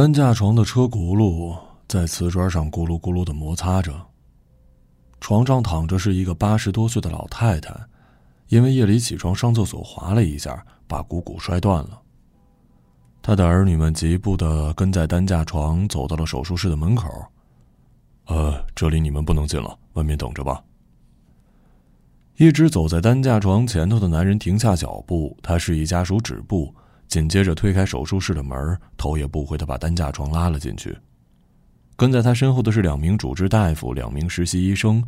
担架床的车轱辘在瓷砖上咕噜咕噜的摩擦着。床上躺着是一个八十多岁的老太太，因为夜里起床上厕所滑了一下，把股骨摔断了。她的儿女们急步的跟在担架床走到了手术室的门口。呃，这里你们不能进了，外面等着吧。一直走在担架床前头的男人停下脚步，他示意家属止步，紧接着推开手术室的门，头也不回的把担架床拉了进去。跟在他身后的是两名主治大夫、两名实习医生。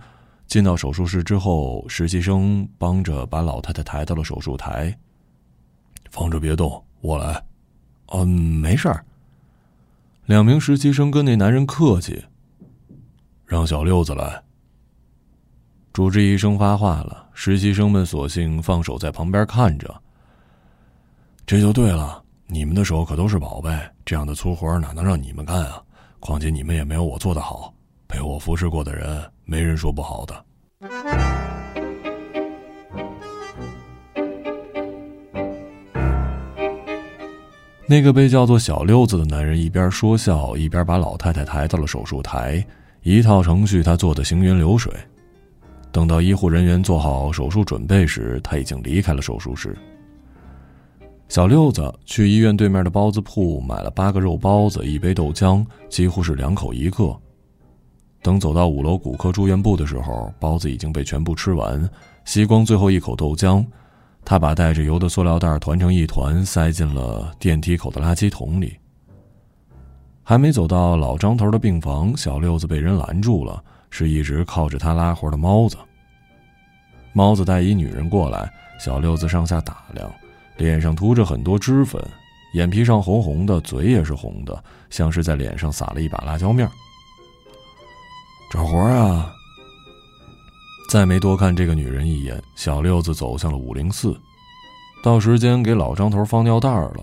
进到手术室之后，实习生帮着把老太太抬到了手术台。放着别动，我来。嗯，没事儿。两名实习生跟那男人客气，让小六子来。主治医生发话了，实习生们索性放手在旁边看着。这就对了，你们的手可都是宝贝，这样的粗活哪能让你们干啊？况且你们也没有我做的好，被我服侍过的人，没人说不好的。那个被叫做小六子的男人一边说笑，一边把老太太抬到了手术台，一套程序他做的行云流水。等到医护人员做好手术准备时，他已经离开了手术室。小六子去医院对面的包子铺买了八个肉包子，一杯豆浆，几乎是两口一个。等走到五楼骨科住院部的时候，包子已经被全部吃完，吸光最后一口豆浆，他把带着油的塑料袋团成一团，塞进了电梯口的垃圾桶里。还没走到老张头的病房，小六子被人拦住了。是一直靠着他拉活的猫子。猫子带一女人过来，小六子上下打量，脸上涂着很多脂粉，眼皮上红红的，嘴也是红的，像是在脸上撒了一把辣椒面。找活啊！再没多看这个女人一眼，小六子走向了五零四。到时间给老张头放尿袋了，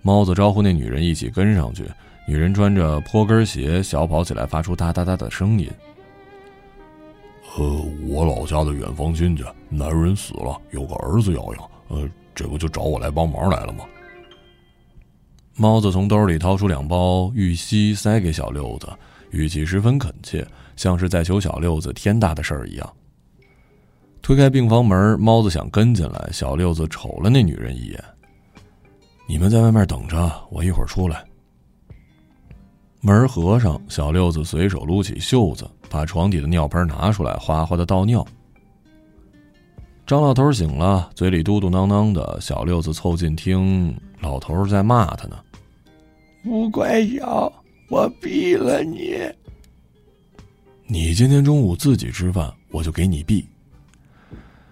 猫子招呼那女人一起跟上去。女人穿着坡跟鞋，小跑起来发出哒哒哒的声音。呃，我老家的远房亲戚，男人死了，有个儿子要养，呃，这不就找我来帮忙来了吗？猫子从兜里掏出两包玉溪，塞给小六子，语气十分恳切，像是在求小六子天大的事儿一样。推开病房门，猫子想跟进来，小六子瞅了那女人一眼：“你们在外面等着，我一会儿出来。”门合上，小六子随手撸起袖子，把床底的尿盆拿出来，哗哗的倒尿。张老头醒了，嘴里嘟嘟囔囔的。小六子凑近听，老头在骂他呢：“不乖小，我毙了你！你今天中午自己吃饭，我就给你毙。”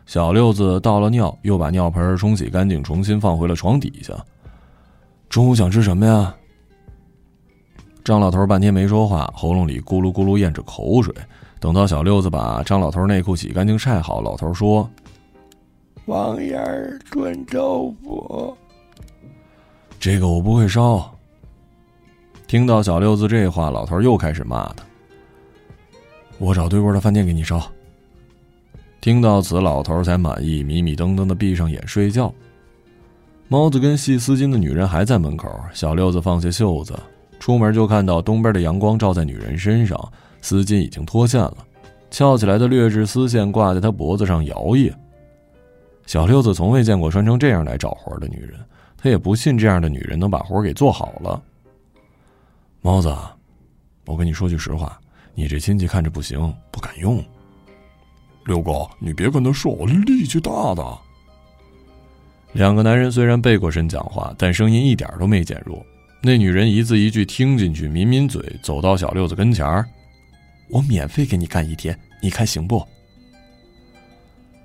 小六子倒了尿，又把尿盆冲洗干净，重新放回了床底下。中午想吃什么呀？张老头半天没说话，喉咙里咕噜咕噜咽着口水。等到小六子把张老头内裤洗干净晒好，老头说：“王爷炖豆腐。”这个我不会烧。听到小六子这话，老头又开始骂他：“我找对过的饭店给你烧。”听到此，老头才满意，迷迷瞪瞪的闭上眼睡觉。猫子跟系丝巾的女人还在门口，小六子放下袖子。出门就看到东边的阳光照在女人身上，丝巾已经脱线了，翘起来的劣质丝线挂在她脖子上摇曳。小六子从未见过穿成这样来找活的女人，他也不信这样的女人能把活给做好了。猫子，我跟你说句实话，你这亲戚看着不行，不敢用。六哥，你别跟他说，我力气大的。两个男人虽然背过身讲话，但声音一点都没减弱。那女人一字一句听进去，抿抿嘴，走到小六子跟前儿：“我免费给你干一天，你看行不？”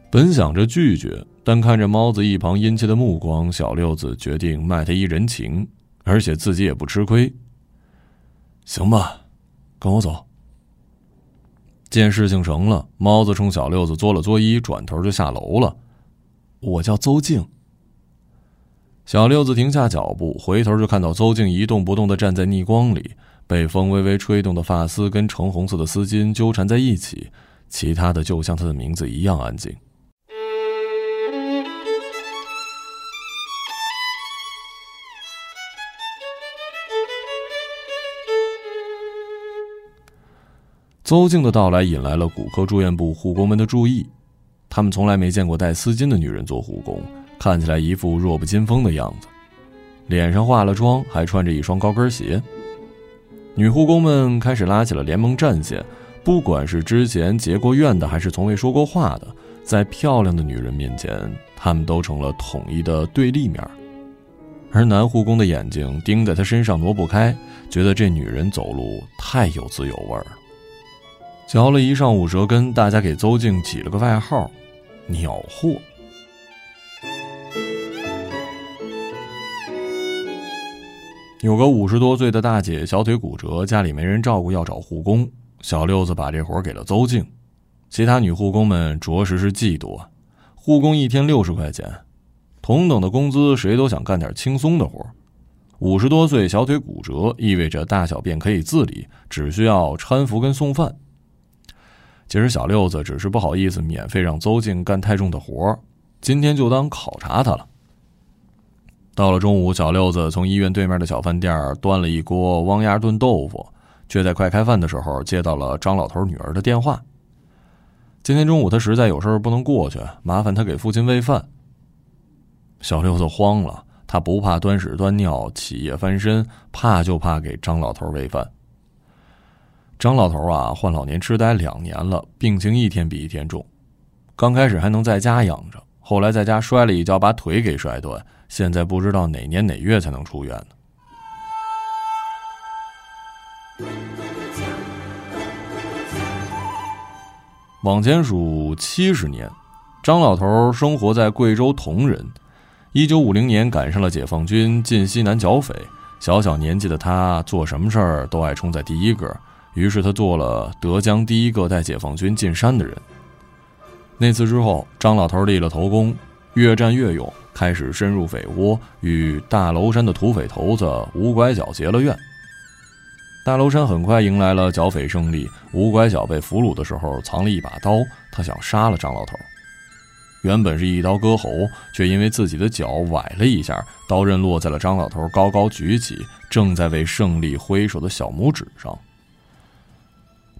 本想着拒绝，但看着猫子一旁殷切的目光，小六子决定卖他一人情，而且自己也不吃亏。行吧，跟我走。见事情成了，猫子冲小六子作了作揖，转头就下楼了。我叫邹静。小六子停下脚步，回头就看到邹静一动不动的站在逆光里，被风微微吹动的发丝跟橙红色的丝巾纠缠在一起，其他的就像他的名字一样安静。邹静的到来引来了骨科住院部护工们的注意，他们从来没见过戴丝巾的女人做护工，看起来一副弱不禁风的样子，脸上化了妆，还穿着一双高跟鞋。女护工们开始拉起了联盟战线，不管是之前结过怨的，还是从未说过话的，在漂亮的女人面前，他们都成了统一的对立面。而男护工的眼睛盯在她身上挪不开，觉得这女人走路太有滋有味了。嚼了一上午舌根，大家给邹静起了个外号“鸟货”。有个五十多岁的大姐小腿骨折，家里没人照顾，要找护工。小六子把这活给了邹静，其他女护工们着实是嫉妒啊！护工一天六十块钱，同等的工资，谁都想干点轻松的活。五十多岁小腿骨折，意味着大小便可以自理，只需要搀扶跟送饭。其实小六子只是不好意思免费让邹静干太重的活今天就当考察他了。到了中午，小六子从医院对面的小饭店端了一锅汪鸭炖豆腐，却在快开饭的时候接到了张老头女儿的电话。今天中午他实在有事不能过去，麻烦他给父亲喂饭。小六子慌了，他不怕端屎端尿起夜翻身，怕就怕给张老头喂饭。张老头啊，患老年痴呆两年了，病情一天比一天重，刚开始还能在家养着，后来在家摔了一跤，把腿给摔断。现在不知道哪年哪月才能出院呢。往前数七十年，张老头生活在贵州铜仁。一九五零年赶上了解放军进西南剿匪，小小年纪的他做什么事儿都爱冲在第一个，于是他做了德江第一个带解放军进山的人。那次之后，张老头立了头功，越战越勇。开始深入匪窝，与大娄山的土匪头子吴拐角结了怨。大娄山很快迎来了剿匪胜利。吴拐角被俘虏的时候，藏了一把刀，他想杀了张老头。原本是一刀割喉，却因为自己的脚崴了一下，刀刃落在了张老头高高举起、正在为胜利挥手的小拇指上。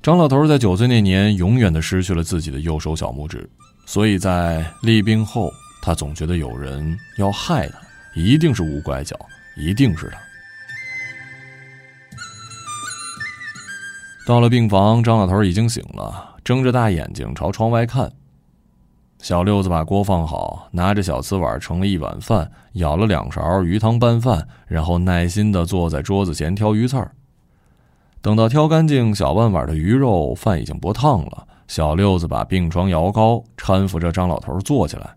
张老头在九岁那年，永远的失去了自己的右手小拇指，所以在立病后。他总觉得有人要害他，一定是无拐角，一定是他。到了病房，张老头已经醒了，睁着大眼睛朝窗外看。小六子把锅放好，拿着小瓷碗盛了一碗饭，舀了两勺鱼汤拌饭，然后耐心的坐在桌子前挑鱼刺儿。等到挑干净小半碗的鱼肉，饭已经不烫了。小六子把病床摇高，搀扶着张老头坐起来。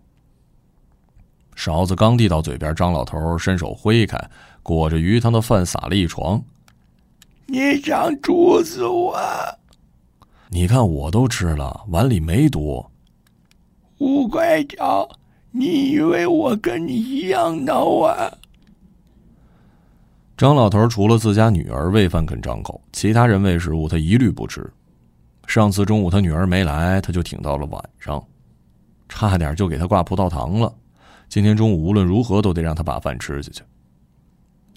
勺子刚递到嘴边，张老头伸手挥开，裹着鱼汤的饭撒了一床。你想煮死我？你看我都吃了，碗里没毒。五块角，你以为我跟你一样孬啊？张老头除了自家女儿喂饭肯张口，其他人喂食物他一律不吃。上次中午他女儿没来，他就挺到了晚上，差点就给他挂葡萄糖了。今天中午无论如何都得让他把饭吃下去。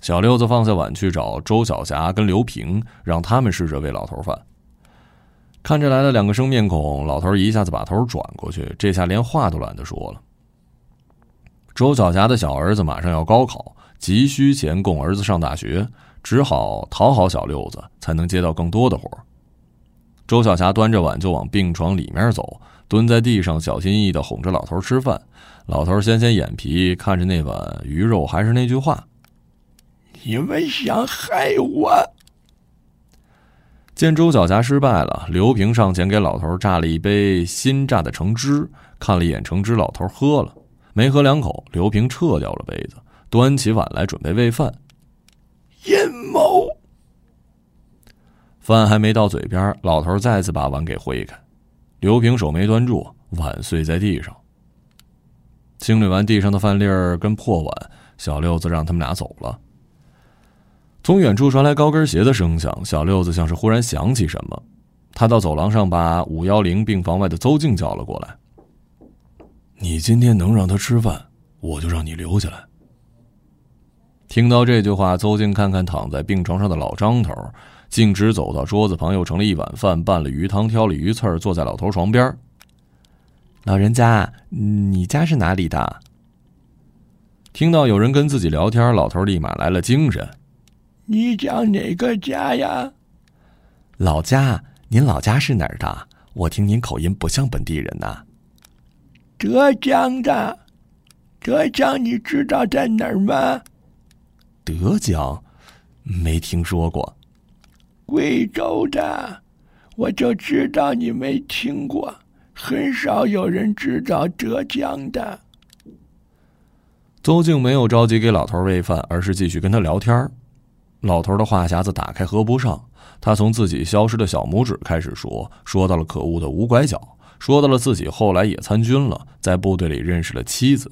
小六子放下碗去找周小霞跟刘平，让他们试着喂老头饭。看着来了两个生面孔，老头一下子把头转过去，这下连话都懒得说了。周小霞的小儿子马上要高考，急需钱供儿子上大学，只好讨好小六子，才能接到更多的活周小霞端着碗就往病床里面走，蹲在地上小心翼翼的哄着老头吃饭。老头掀掀眼皮，看着那碗鱼肉，还是那句话：“你们想害我。”见周小霞失败了，刘平上前给老头榨了一杯新榨的橙汁，看了一眼橙汁，老头喝了，没喝两口，刘平撤掉了杯子，端起碗来准备喂饭。阴谋！饭还没到嘴边，老头再次把碗给挥开，刘平手没端住，碗碎在地上。清理完地上的饭粒儿跟破碗，小六子让他们俩走了。从远处传来高跟鞋的声响，小六子像是忽然想起什么，他到走廊上把五幺零病房外的邹静叫了过来。你今天能让他吃饭，我就让你留下来。听到这句话，邹静看看躺在病床上的老张头，径直走到桌子旁，又盛了一碗饭，拌了鱼汤，挑了鱼刺儿，坐在老头床边。老人家，你家是哪里的？听到有人跟自己聊天，老头立马来了精神。你讲哪个家呀？老家，您老家是哪儿的？我听您口音不像本地人呐。浙江的，浙江你知道在哪儿吗？德江，没听说过。贵州的，我就知道你没听过，很少有人知道浙江的。邹静没有着急给老头喂饭，而是继续跟他聊天。老头的话匣子打开合不上，他从自己消失的小拇指开始说，说到了可恶的无拐角，说到了自己后来也参军了，在部队里认识了妻子，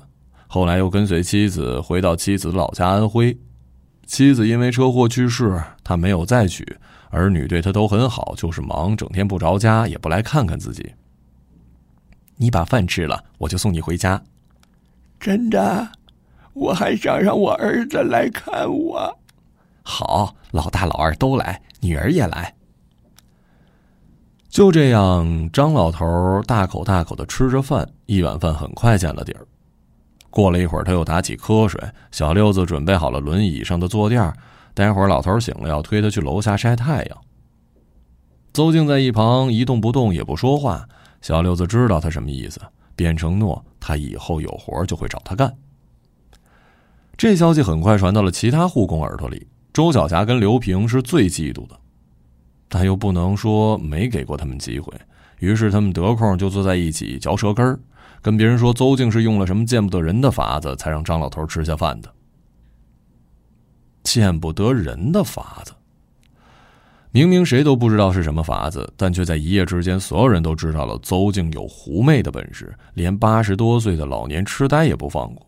后来又跟随妻子回到妻子的老家安徽。妻子因为车祸去世，他没有再娶，儿女对他都很好，就是忙，整天不着家，也不来看看自己。你把饭吃了，我就送你回家。真的，我还想让我儿子来看我。好，老大老二都来，女儿也来。就这样，张老头大口大口的吃着饭，一碗饭很快见了底儿。过了一会儿，他又打起瞌睡。小六子准备好了轮椅上的坐垫，待会儿老头醒了要推他去楼下晒太阳。邹静在一旁一动不动，也不说话。小六子知道他什么意思，便承诺他以后有活就会找他干。这消息很快传到了其他护工耳朵里。周小霞跟刘平是最嫉妒的，但又不能说没给过他们机会，于是他们得空就坐在一起嚼舌根儿。跟别人说邹静是用了什么见不得人的法子，才让张老头吃下饭的。见不得人的法子，明明谁都不知道是什么法子，但却在一夜之间，所有人都知道了邹静有狐媚的本事，连八十多岁的老年痴呆也不放过。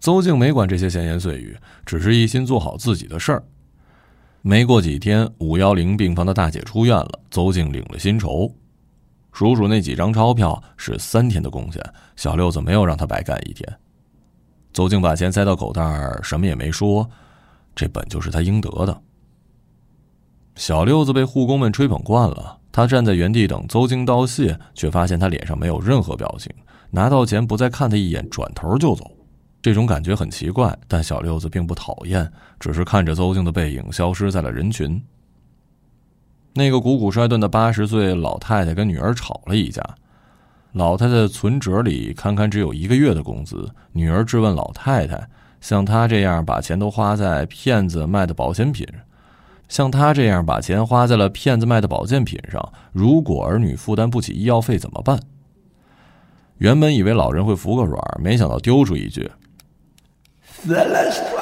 邹静没管这些闲言碎语，只是一心做好自己的事儿。没过几天，五幺零病房的大姐出院了，邹静领了薪酬。数数那几张钞票是三天的工钱，小六子没有让他白干一天。邹静把钱塞到口袋，什么也没说，这本就是他应得的。小六子被护工们吹捧惯了，他站在原地等邹静道谢，却发现他脸上没有任何表情，拿到钱不再看他一眼，转头就走。这种感觉很奇怪，但小六子并不讨厌，只是看着邹静的背影消失在了人群。那个鼓鼓摔断的八十岁老太太跟女儿吵了一架，老太太存折里堪堪只有一个月的工资。女儿质问老太太：“像她这样把钱都花在骗子卖的保险品，像她这样把钱花在了骗子卖的保健品上，如果儿女负担不起医药费怎么办？”原本以为老人会服个软，没想到丢出一句：“死了。”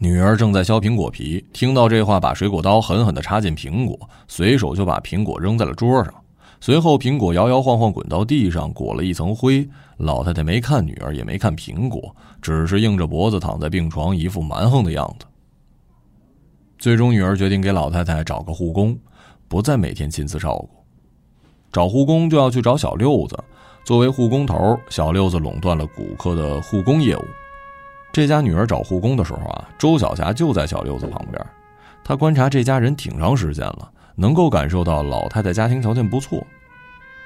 女儿正在削苹果皮，听到这话，把水果刀狠狠地插进苹果，随手就把苹果扔在了桌上。随后，苹果摇摇晃晃滚到地上，裹了一层灰。老太太没看女儿，也没看苹果，只是硬着脖子躺在病床，一副蛮横的样子。最终，女儿决定给老太太找个护工，不再每天亲自照顾。找护工就要去找小六子，作为护工头，小六子垄断了骨科的护工业务。这家女儿找护工的时候啊，周小霞就在小六子旁边。她观察这家人挺长时间了，能够感受到老太太家庭条件不错。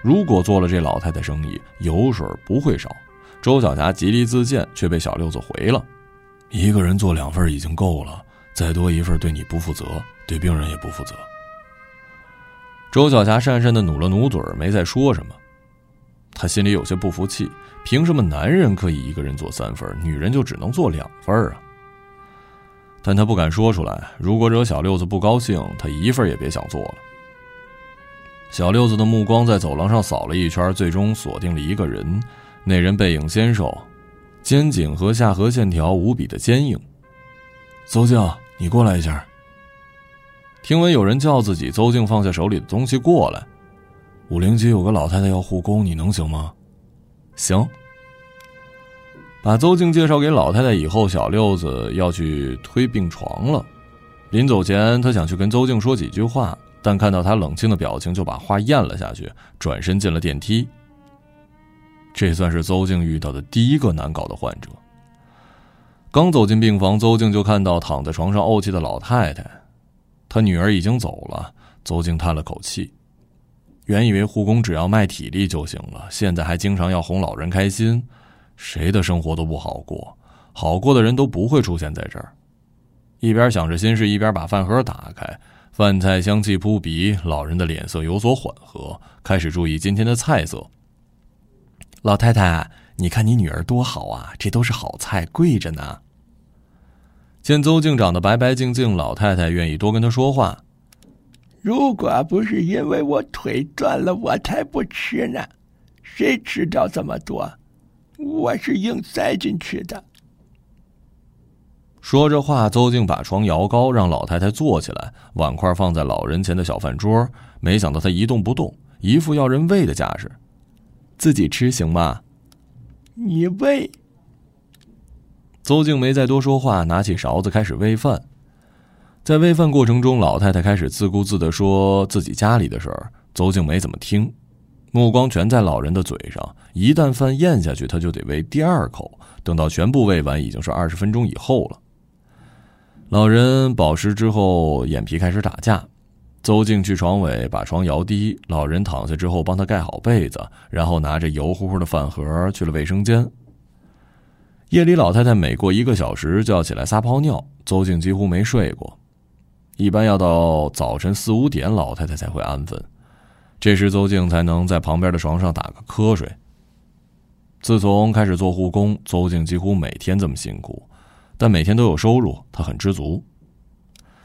如果做了这老太太生意，油水不会少。周小霞极力自荐，却被小六子回了：“一个人做两份已经够了，再多一份对你不负责，对病人也不负责。”周小霞讪讪的努了努嘴，没再说什么。他心里有些不服气。凭什么男人可以一个人做三份，女人就只能做两份啊？但他不敢说出来，如果惹小六子不高兴，他一份也别想做了。小六子的目光在走廊上扫了一圈，最终锁定了一个人。那人背影纤瘦，肩颈和下颌线条无比的坚硬。邹静，你过来一下。听闻有人叫自己，邹静放下手里的东西过来。五零级有个老太太要护工，你能行吗？行，把邹静介绍给老太太以后，小六子要去推病床了。临走前，他想去跟邹静说几句话，但看到他冷清的表情，就把话咽了下去，转身进了电梯。这算是邹静遇到的第一个难搞的患者。刚走进病房，邹静就看到躺在床上怄气的老太太。她女儿已经走了，邹静叹了口气。原以为护工只要卖体力就行了，现在还经常要哄老人开心，谁的生活都不好过。好过的人都不会出现在这儿。一边想着心事，一边把饭盒打开，饭菜香气扑鼻，老人的脸色有所缓和，开始注意今天的菜色。老太太，你看你女儿多好啊，这都是好菜，贵着呢。见邹静长得白白净净，老太太愿意多跟她说话。如果不是因为我腿断了，我才不吃呢。谁吃掉这么多？我是硬塞进去的。说着话，邹静把床摇高，让老太太坐起来，碗筷放在老人前的小饭桌。没想到她一动不动，一副要人喂的架势。自己吃行吗？你喂。邹静没再多说话，拿起勺子开始喂饭。在喂饭过程中，老太太开始自顾自的说自己家里的事儿。邹静没怎么听，目光全在老人的嘴上。一旦饭咽下去，他就得喂第二口。等到全部喂完，已经是二十分钟以后了。老人饱食之后，眼皮开始打架。邹静去床尾把床摇低，老人躺下之后帮他盖好被子，然后拿着油乎乎的饭盒去了卫生间。夜里，老太太每过一个小时就要起来撒泡尿，邹静几乎没睡过。一般要到早晨四五点，老太太才会安分。这时，邹静才能在旁边的床上打个瞌睡。自从开始做护工，邹静几乎每天这么辛苦，但每天都有收入，她很知足。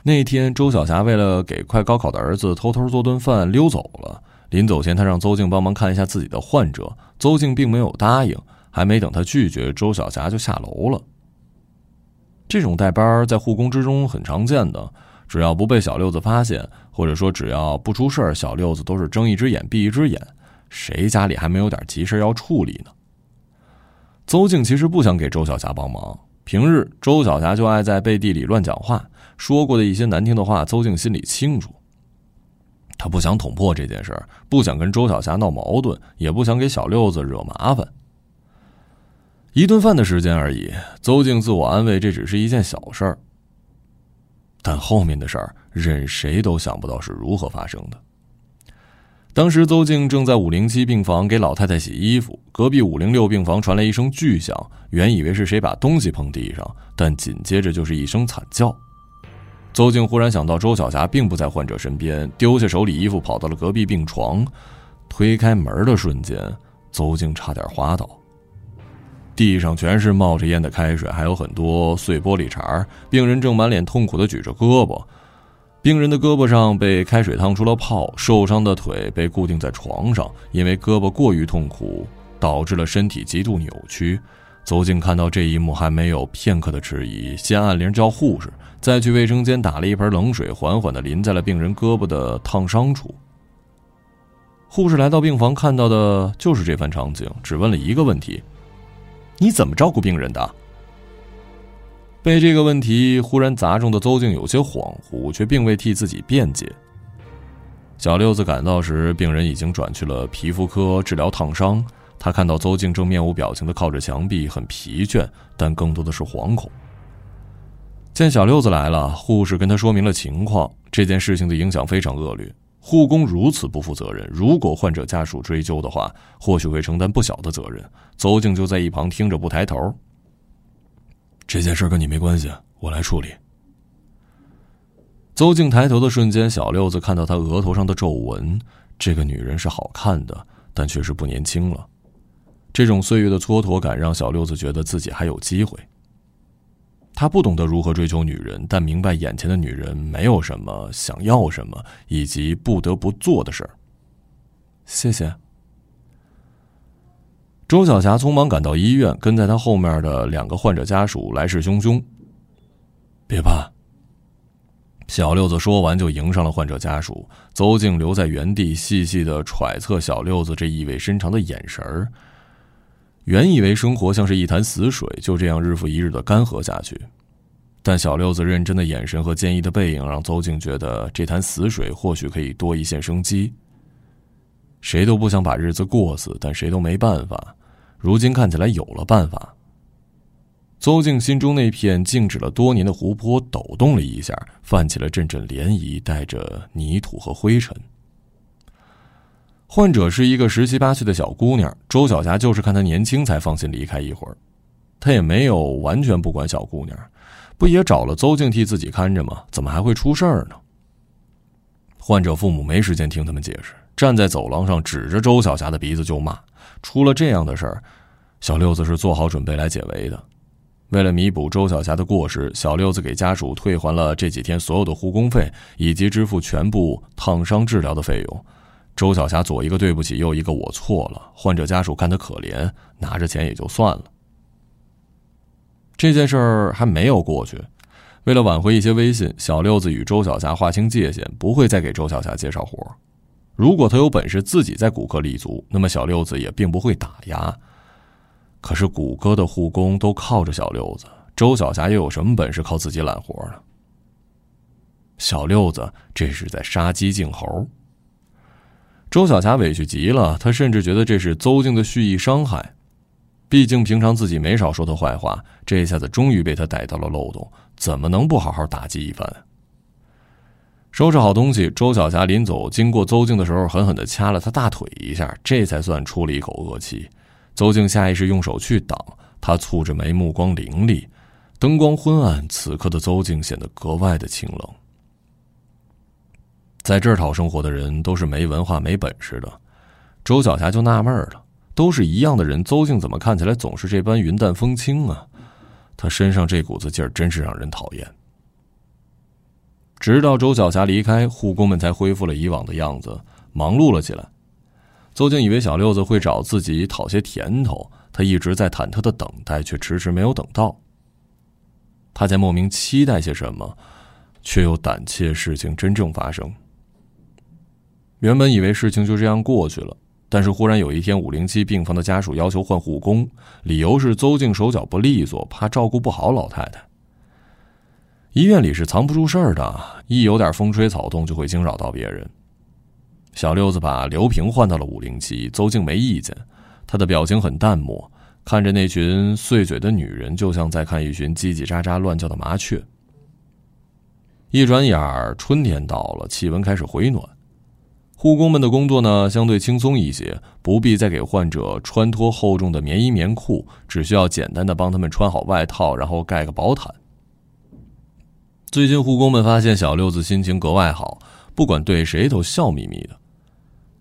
那天，周小霞为了给快高考的儿子偷偷做顿饭溜走了。临走前，她让邹静帮忙看一下自己的患者，邹静并没有答应。还没等她拒绝，周小霞就下楼了。这种带班在护工之中很常见的。只要不被小六子发现，或者说只要不出事儿，小六子都是睁一只眼闭一只眼。谁家里还没有点急事要处理呢？邹静其实不想给周小霞帮忙。平日周小霞就爱在背地里乱讲话，说过的一些难听的话，邹静心里清楚。他不想捅破这件事儿，不想跟周小霞闹矛盾，也不想给小六子惹麻烦。一顿饭的时间而已，邹静自我安慰，这只是一件小事儿。但后面的事儿，任谁都想不到是如何发生的。当时，邹静正在五零七病房给老太太洗衣服，隔壁五零六病房传来一声巨响，原以为是谁把东西碰地上，但紧接着就是一声惨叫。邹静忽然想到周小霞并不在患者身边，丢下手里衣服，跑到了隔壁病床，推开门的瞬间，邹静差点滑倒。地上全是冒着烟的开水，还有很多碎玻璃碴病人正满脸痛苦的举着胳膊，病人的胳膊上被开水烫出了泡，受伤的腿被固定在床上，因为胳膊过于痛苦，导致了身体极度扭曲。邹静看到这一幕，还没有片刻的迟疑，先按铃叫护士，再去卫生间打了一盆冷水，缓缓的淋在了病人胳膊的烫伤处。护士来到病房，看到的就是这番场景，只问了一个问题。你怎么照顾病人的？被这个问题忽然砸中的邹静有些恍惚，却并未替自己辩解。小六子赶到时，病人已经转去了皮肤科治疗烫伤。他看到邹静正面无表情的靠着墙壁，很疲倦，但更多的是惶恐。见小六子来了，护士跟他说明了情况，这件事情的影响非常恶劣。护工如此不负责任，如果患者家属追究的话，或许会承担不小的责任。邹静就在一旁听着不抬头。这件事跟你没关系，我来处理。邹静抬头的瞬间，小六子看到她额头上的皱纹。这个女人是好看的，但确实不年轻了。这种岁月的蹉跎感，让小六子觉得自己还有机会。他不懂得如何追求女人，但明白眼前的女人没有什么想要什么，以及不得不做的事儿。谢谢。周小霞匆忙赶到医院，跟在她后面的两个患者家属来势汹汹。别怕。小六子说完就迎上了患者家属，邹静留在原地，细细的揣测小六子这意味深长的眼神儿。原以为生活像是一潭死水，就这样日复一日的干涸下去，但小六子认真的眼神和坚毅的背影，让邹静觉得这潭死水或许可以多一线生机。谁都不想把日子过死，但谁都没办法。如今看起来有了办法。邹静心中那片静止了多年的湖泊抖动了一下，泛起了阵阵涟漪，带着泥土和灰尘。患者是一个十七八岁的小姑娘，周小霞就是看她年轻才放心离开一会儿，她也没有完全不管小姑娘，不也找了邹静替自己看着吗？怎么还会出事儿呢？患者父母没时间听他们解释，站在走廊上指着周小霞的鼻子就骂。出了这样的事儿，小六子是做好准备来解围的。为了弥补周小霞的过失，小六子给家属退还了这几天所有的护工费，以及支付全部烫伤治疗的费用。周小霞左一个对不起，右一个我错了。患者家属看她可怜，拿着钱也就算了。这件事儿还没有过去，为了挽回一些威信，小六子与周小霞划清界限，不会再给周小霞介绍活如果他有本事自己在骨科立足，那么小六子也并不会打压。可是骨科的护工都靠着小六子，周小霞又有什么本事靠自己揽活呢？小六子这是在杀鸡儆猴。周小霞委屈极了，她甚至觉得这是邹静的蓄意伤害。毕竟平常自己没少说他坏话，这下子终于被他逮到了漏洞，怎么能不好好打击一番？收拾好东西，周小霞临走经过邹静的时候，狠狠地掐了他大腿一下，这才算出了一口恶气。邹静下意识用手去挡，他蹙着眉，目光凌厉。灯光昏暗，此刻的邹静显得格外的清冷。在这儿讨生活的人都是没文化、没本事的，周小霞就纳闷了：都是一样的人，邹静怎么看起来总是这般云淡风轻啊？他身上这股子劲儿真是让人讨厌。直到周小霞离开，护工们才恢复了以往的样子，忙碌了起来。邹静以为小六子会找自己讨些甜头，他一直在忐忑的等待，却迟迟没有等到。他在莫名期待些什么，却又胆怯事情真正发生。原本以为事情就这样过去了，但是忽然有一天，五零七病房的家属要求换护工，理由是邹静手脚不利索，怕照顾不好老太太。医院里是藏不住事儿的，一有点风吹草动就会惊扰到别人。小六子把刘平换到了五零七，邹静没意见，他的表情很淡漠，看着那群碎嘴的女人，就像在看一群叽叽喳喳乱叫的麻雀。一转眼儿，春天到了，气温开始回暖。护工们的工作呢，相对轻松一些，不必再给患者穿脱厚重的棉衣棉裤，只需要简单的帮他们穿好外套，然后盖个薄毯。最近护工们发现小六子心情格外好，不管对谁都笑眯眯的。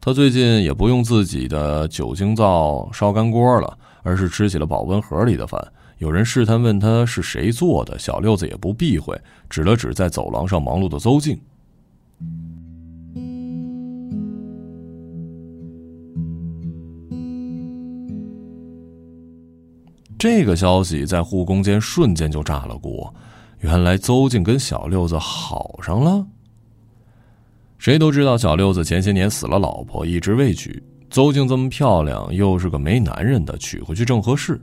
他最近也不用自己的酒精灶烧干锅了，而是吃起了保温盒里的饭。有人试探问他是谁做的，小六子也不避讳，指了指在走廊上忙碌的邹静。这个消息在护工间瞬间就炸了锅，原来邹静跟小六子好上了。谁都知道小六子前些年死了老婆，一直未娶。邹静这么漂亮，又是个没男人的，娶回去正合适。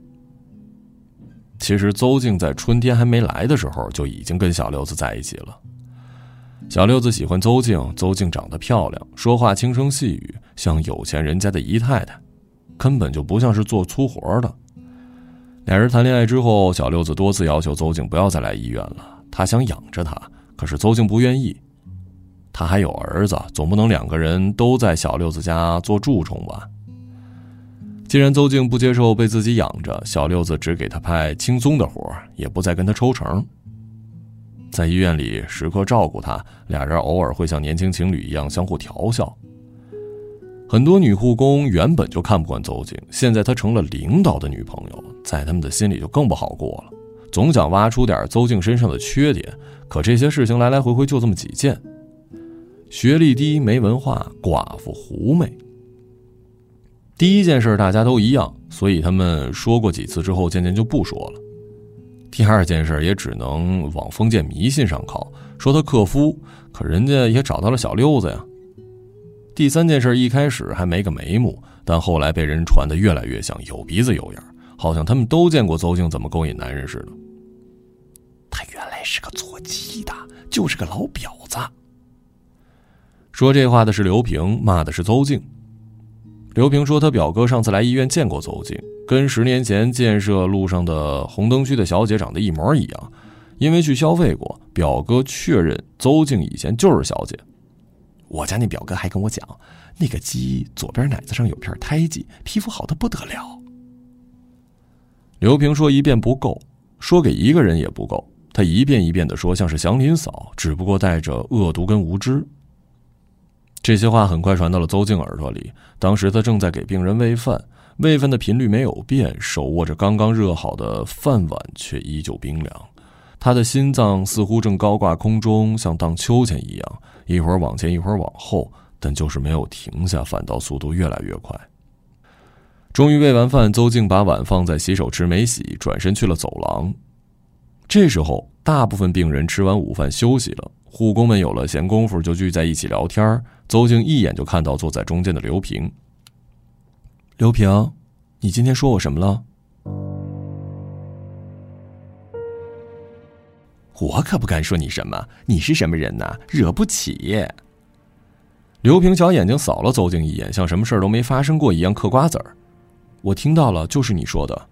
其实邹静在春天还没来的时候就已经跟小六子在一起了。小六子喜欢邹静，邹静长得漂亮，说话轻声细语，像有钱人家的姨太太，根本就不像是做粗活的。俩人谈恋爱之后，小六子多次要求邹静不要再来医院了，他想养着她，可是邹静不愿意。他还有儿子，总不能两个人都在小六子家做蛀虫吧？既然邹静不接受被自己养着，小六子只给他派轻松的活也不再跟他抽成。在医院里时刻照顾他，俩人偶尔会像年轻情侣一样相互调笑。很多女护工原本就看不惯邹静，现在她成了领导的女朋友，在他们的心里就更不好过了，总想挖出点邹静身上的缺点。可这些事情来来回回就这么几件：学历低、没文化、寡妇、狐媚。第一件事大家都一样，所以他们说过几次之后，渐渐就不说了。第二件事也只能往封建迷信上靠，说他克夫，可人家也找到了小六子呀。第三件事一开始还没个眉目，但后来被人传得越来越像有鼻子有眼，好像他们都见过邹静怎么勾引男人似的。他原来是个做鸡的，就是个老婊子。说这话的是刘平，骂的是邹静。刘平说，他表哥上次来医院见过邹静，跟十年前建设路上的红灯区的小姐长得一模一样。因为去消费过，表哥确认邹静以前就是小姐。我家那表哥还跟我讲，那个鸡左边奶子上有片胎记，皮肤好的不得了。刘平说一遍不够，说给一个人也不够，他一遍一遍的说，像是祥林嫂，只不过带着恶毒跟无知。这些话很快传到了邹静耳朵里。当时他正在给病人喂饭，喂饭的频率没有变，手握着刚刚热好的饭碗却依旧冰凉。他的心脏似乎正高挂空中，像荡秋千一样，一会儿往前，一会儿往后，但就是没有停下，反倒速度越来越快。终于喂完饭，邹静把碗放在洗手池没洗，转身去了走廊。这时候，大部分病人吃完午饭休息了，护工们有了闲工夫就聚在一起聊天。邹静一眼就看到坐在中间的刘平。刘平，你今天说我什么了？我可不敢说你什么，你是什么人呐？惹不起。刘平小眼睛扫了邹静一眼，像什么事都没发生过一样嗑瓜子儿。我听到了，就是你说的。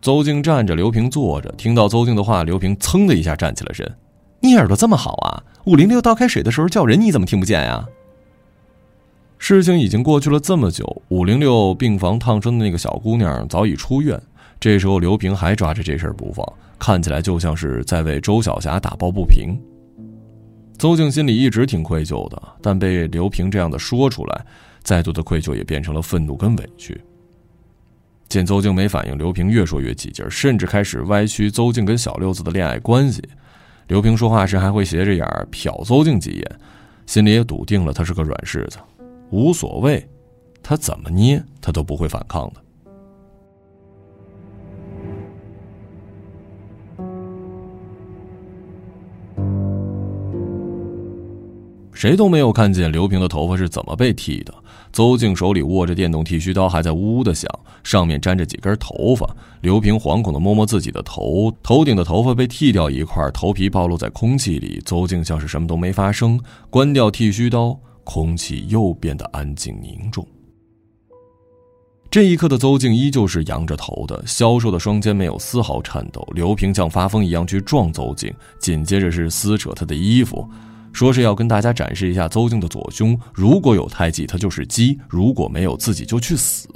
邹静站着，刘平坐着。听到邹静的话，刘平噌的一下站起了身。你耳朵这么好啊？五零六倒开水的时候叫人，你怎么听不见呀？事情已经过去了这么久，五零六病房烫伤的那个小姑娘早已出院。这时候刘平还抓着这事儿不放，看起来就像是在为周小霞打抱不平。邹静心里一直挺愧疚的，但被刘平这样的说出来，再多的愧疚也变成了愤怒跟委屈。见邹静没反应，刘平越说越起劲，甚至开始歪曲邹静跟小六子的恋爱关系。刘平说话时还会斜着眼瞟邹静几眼，心里也笃定了他是个软柿子，无所谓，他怎么捏他都不会反抗的。谁都没有看见刘平的头发是怎么被剃的。邹静手里握着电动剃须刀，还在呜呜的响，上面粘着几根头发。刘平惶恐的摸摸自己的头，头顶的头发被剃掉一块，头皮暴露在空气里。邹静像是什么都没发生，关掉剃须刀，空气又变得安静凝重。这一刻的邹静依旧是仰着头的，消瘦的双肩没有丝毫颤抖。刘平像发疯一样去撞邹静，紧接着是撕扯他的衣服。说是要跟大家展示一下邹静的左胸，如果有胎记，他就是鸡；如果没有，自己就去死。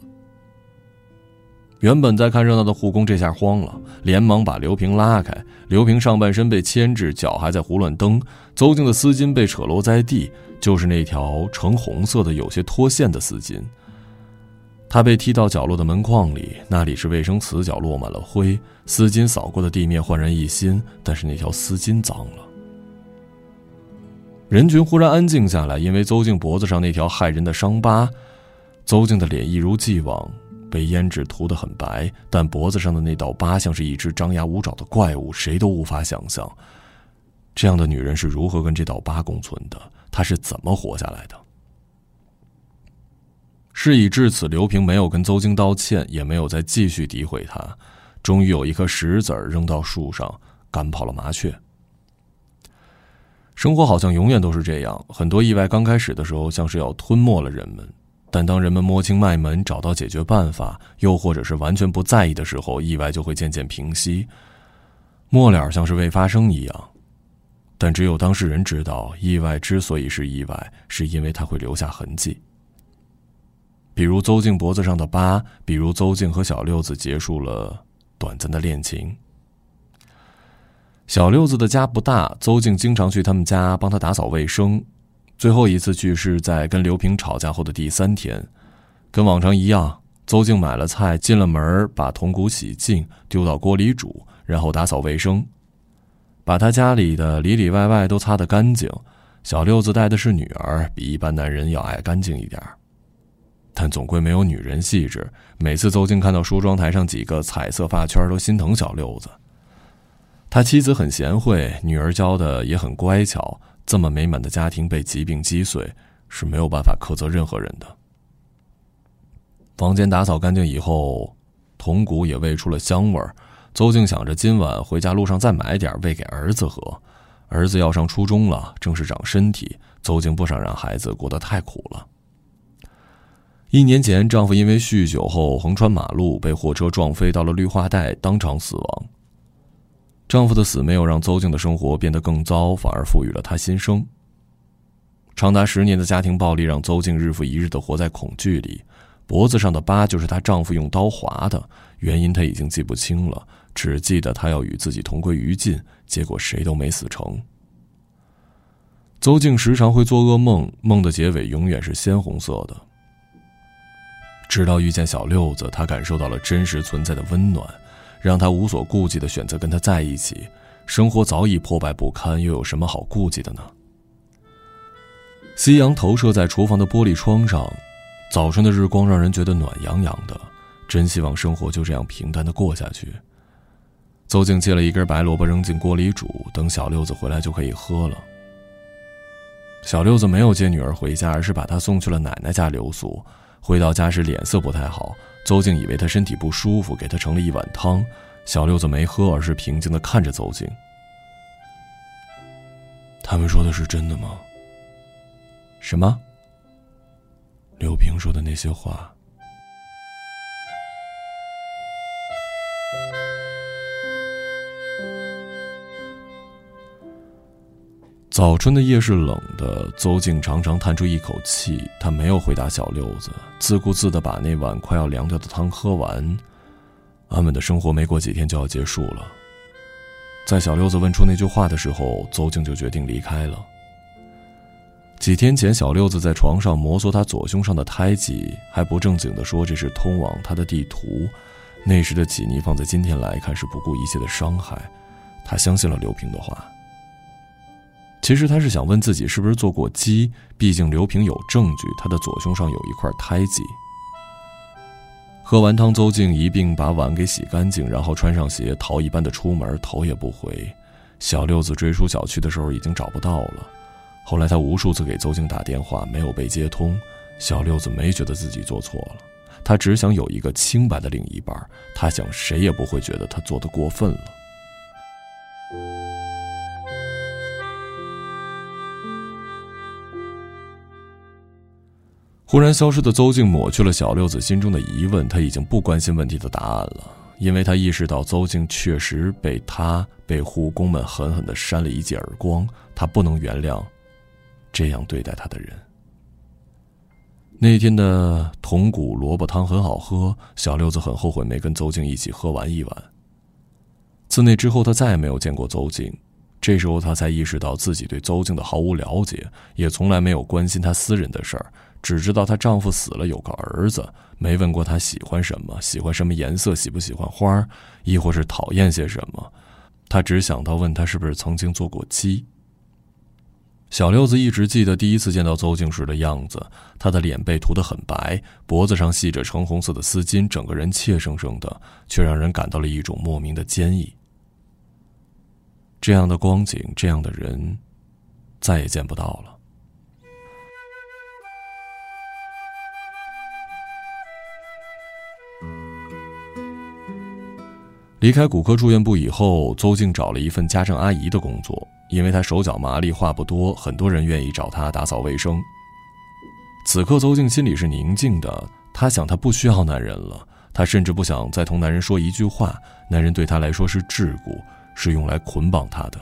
原本在看热闹的护工这下慌了，连忙把刘平拉开。刘平上半身被牵制，脚还在胡乱蹬。邹静的丝巾被扯落在地，就是那条橙红色的、有些脱线的丝巾。他被踢到角落的门框里，那里是卫生瓷角，落满了灰。丝巾扫过的地面焕然一新，但是那条丝巾脏了。人群忽然安静下来，因为邹静脖子上那条骇人的伤疤。邹静的脸一如既往被胭脂涂得很白，但脖子上的那道疤像是一只张牙舞爪的怪物，谁都无法想象，这样的女人是如何跟这道疤共存的，她是怎么活下来的。事已至此，刘平没有跟邹静道歉，也没有再继续诋毁她。终于有一颗石子扔到树上，赶跑了麻雀。生活好像永远都是这样，很多意外刚开始的时候像是要吞没了人们，但当人们摸清脉门，找到解决办法，又或者是完全不在意的时候，意外就会渐渐平息，末了像是未发生一样。但只有当事人知道，意外之所以是意外，是因为它会留下痕迹。比如邹静脖子上的疤，比如邹静和小六子结束了短暂的恋情。小六子的家不大，邹静经常去他们家帮他打扫卫生。最后一次去是在跟刘平吵架后的第三天，跟往常一样，邹静买了菜，进了门，把铜鼓洗净，丢到锅里煮，然后打扫卫生，把他家里的里里外外都擦得干净。小六子带的是女儿，比一般男人要爱干净一点但总归没有女人细致。每次邹静看到梳妆台上几个彩色发圈，都心疼小六子。他妻子很贤惠，女儿教的也很乖巧。这么美满的家庭被疾病击碎，是没有办法苛责任何人的。房间打扫干净以后，铜鼓也喂出了香味儿。邹静想着今晚回家路上再买点喂给儿子喝。儿子要上初中了，正是长身体。邹静不想让孩子过得太苦了。一年前，丈夫因为酗酒后横穿马路，被货车撞飞到了绿化带，当场死亡。丈夫的死没有让邹静的生活变得更糟，反而赋予了她新生。长达十年的家庭暴力让邹静日复一日的活在恐惧里，脖子上的疤就是她丈夫用刀划的，原因她已经记不清了，只记得她要与自己同归于尽，结果谁都没死成。邹静时常会做噩梦，梦的结尾永远是鲜红色的。直到遇见小六子，他感受到了真实存在的温暖，让他无所顾忌的选择跟他在一起。生活早已破败不堪，又有什么好顾忌的呢？夕阳投射在厨房的玻璃窗上，早晨的日光让人觉得暖洋洋的。真希望生活就这样平淡的过下去。邹静切了一根白萝卜扔进锅里煮，等小六子回来就可以喝了。小六子没有接女儿回家，而是把她送去了奶奶家留宿。回到家时脸色不太好，邹静以为他身体不舒服，给他盛了一碗汤。小六子没喝，而是平静的看着邹静。他们说的是真的吗？什么？刘平说的那些话。早春的夜是冷的，邹静常常叹出一口气。他没有回答小六子，自顾自的把那碗快要凉掉的汤喝完。安稳的生活没过几天就要结束了。在小六子问出那句话的时候，邹静就决定离开了。几天前，小六子在床上摩挲他左胸上的胎记，还不正经的说这是通往他的地图。那时的起腻放在今天来看是不顾一切的伤害。他相信了刘平的话。其实他是想问自己是不是做过鸡，毕竟刘平有证据，他的左胸上有一块胎记。喝完汤，邹静一并把碗给洗干净，然后穿上鞋，逃一般的出门，头也不回。小六子追出小区的时候已经找不到了，后来他无数次给邹静打电话，没有被接通。小六子没觉得自己做错了，他只想有一个清白的另一半，他想谁也不会觉得他做的过分了。忽然消失的邹静抹去了小六子心中的疑问，他已经不关心问题的答案了，因为他意识到邹静确实被他被护工们狠狠的扇了一记耳光，他不能原谅这样对待他的人。那天的铜鼓萝卜汤很好喝，小六子很后悔没跟邹静一起喝完一碗。自那之后，他再也没有见过邹静，这时候他才意识到自己对邹静的毫无了解，也从来没有关心她私人的事儿。只知道她丈夫死了，有个儿子，没问过她喜欢什么，喜欢什么颜色，喜不喜欢花，亦或是讨厌些什么。她只想到问她是不是曾经做过鸡。小六子一直记得第一次见到邹静时的样子，她的脸被涂得很白，脖子上系着橙红色的丝巾，整个人怯生生的，却让人感到了一种莫名的坚毅。这样的光景，这样的人，再也见不到了。离开骨科住院部以后，邹静找了一份家政阿姨的工作，因为她手脚麻利，话不多，很多人愿意找她打扫卫生。此刻，邹静心里是宁静的，她想，她不需要男人了，她甚至不想再同男人说一句话，男人对她来说是桎梏，是用来捆绑她的。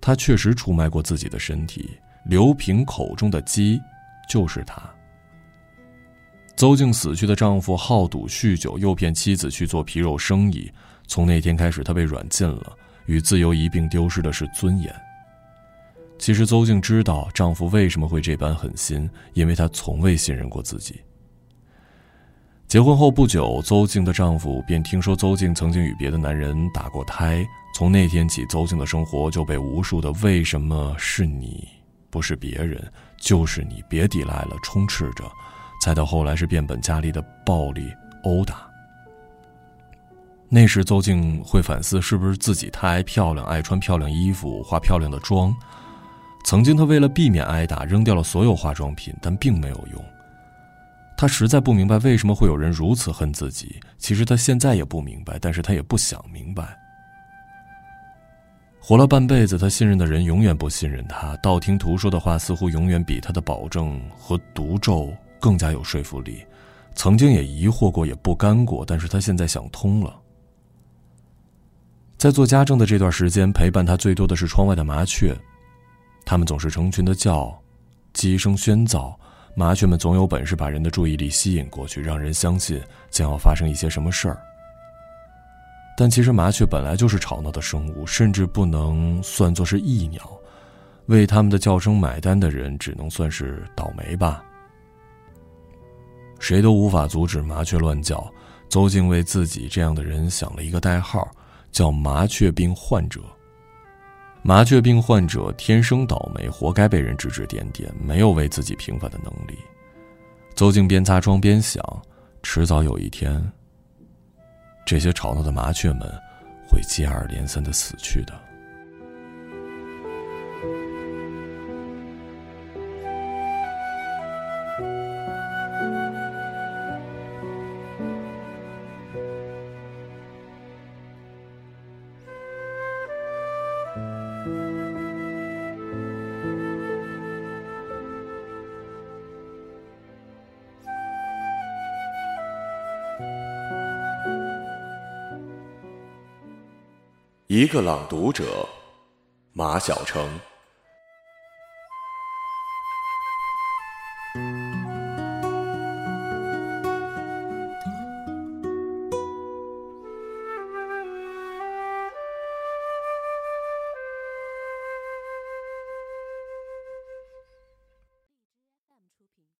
她确实出卖过自己的身体，刘平口中的鸡，就是她。邹静死去的丈夫好赌酗酒，诱骗妻子去做皮肉生意。从那天开始，他被软禁了，与自由一并丢失的是尊严。其实，邹静知道丈夫为什么会这般狠心，因为他从未信任过自己。结婚后不久，邹静的丈夫便听说邹静曾经与别的男人打过胎。从那天起，邹静的生活就被无数的“为什么是你，不是别人，就是你，别抵赖了”充斥着。再到后来是变本加厉的暴力殴打。那时邹静会反思，是不是自己太爱漂亮，爱穿漂亮衣服，化漂亮的妆。曾经她为了避免挨打，扔掉了所有化妆品，但并没有用。她实在不明白为什么会有人如此恨自己。其实她现在也不明白，但是她也不想明白。活了半辈子，她信任的人永远不信任她，道听途说的话似乎永远比她的保证和毒咒。更加有说服力。曾经也疑惑过，也不甘过，但是他现在想通了。在做家政的这段时间，陪伴他最多的是窗外的麻雀，它们总是成群的叫，鸡声喧噪，麻雀们总有本事把人的注意力吸引过去，让人相信将要发生一些什么事儿。但其实麻雀本来就是吵闹的生物，甚至不能算作是异鸟，为它们的叫声买单的人只能算是倒霉吧。谁都无法阻止麻雀乱叫。邹静为自己这样的人想了一个代号，叫“麻雀病患者”。麻雀病患者天生倒霉，活该被人指指点点，没有为自己平反的能力。邹静边擦窗边想：迟早有一天，这些吵闹的麻雀们会接二连三的死去的。一个朗读者，马晓成。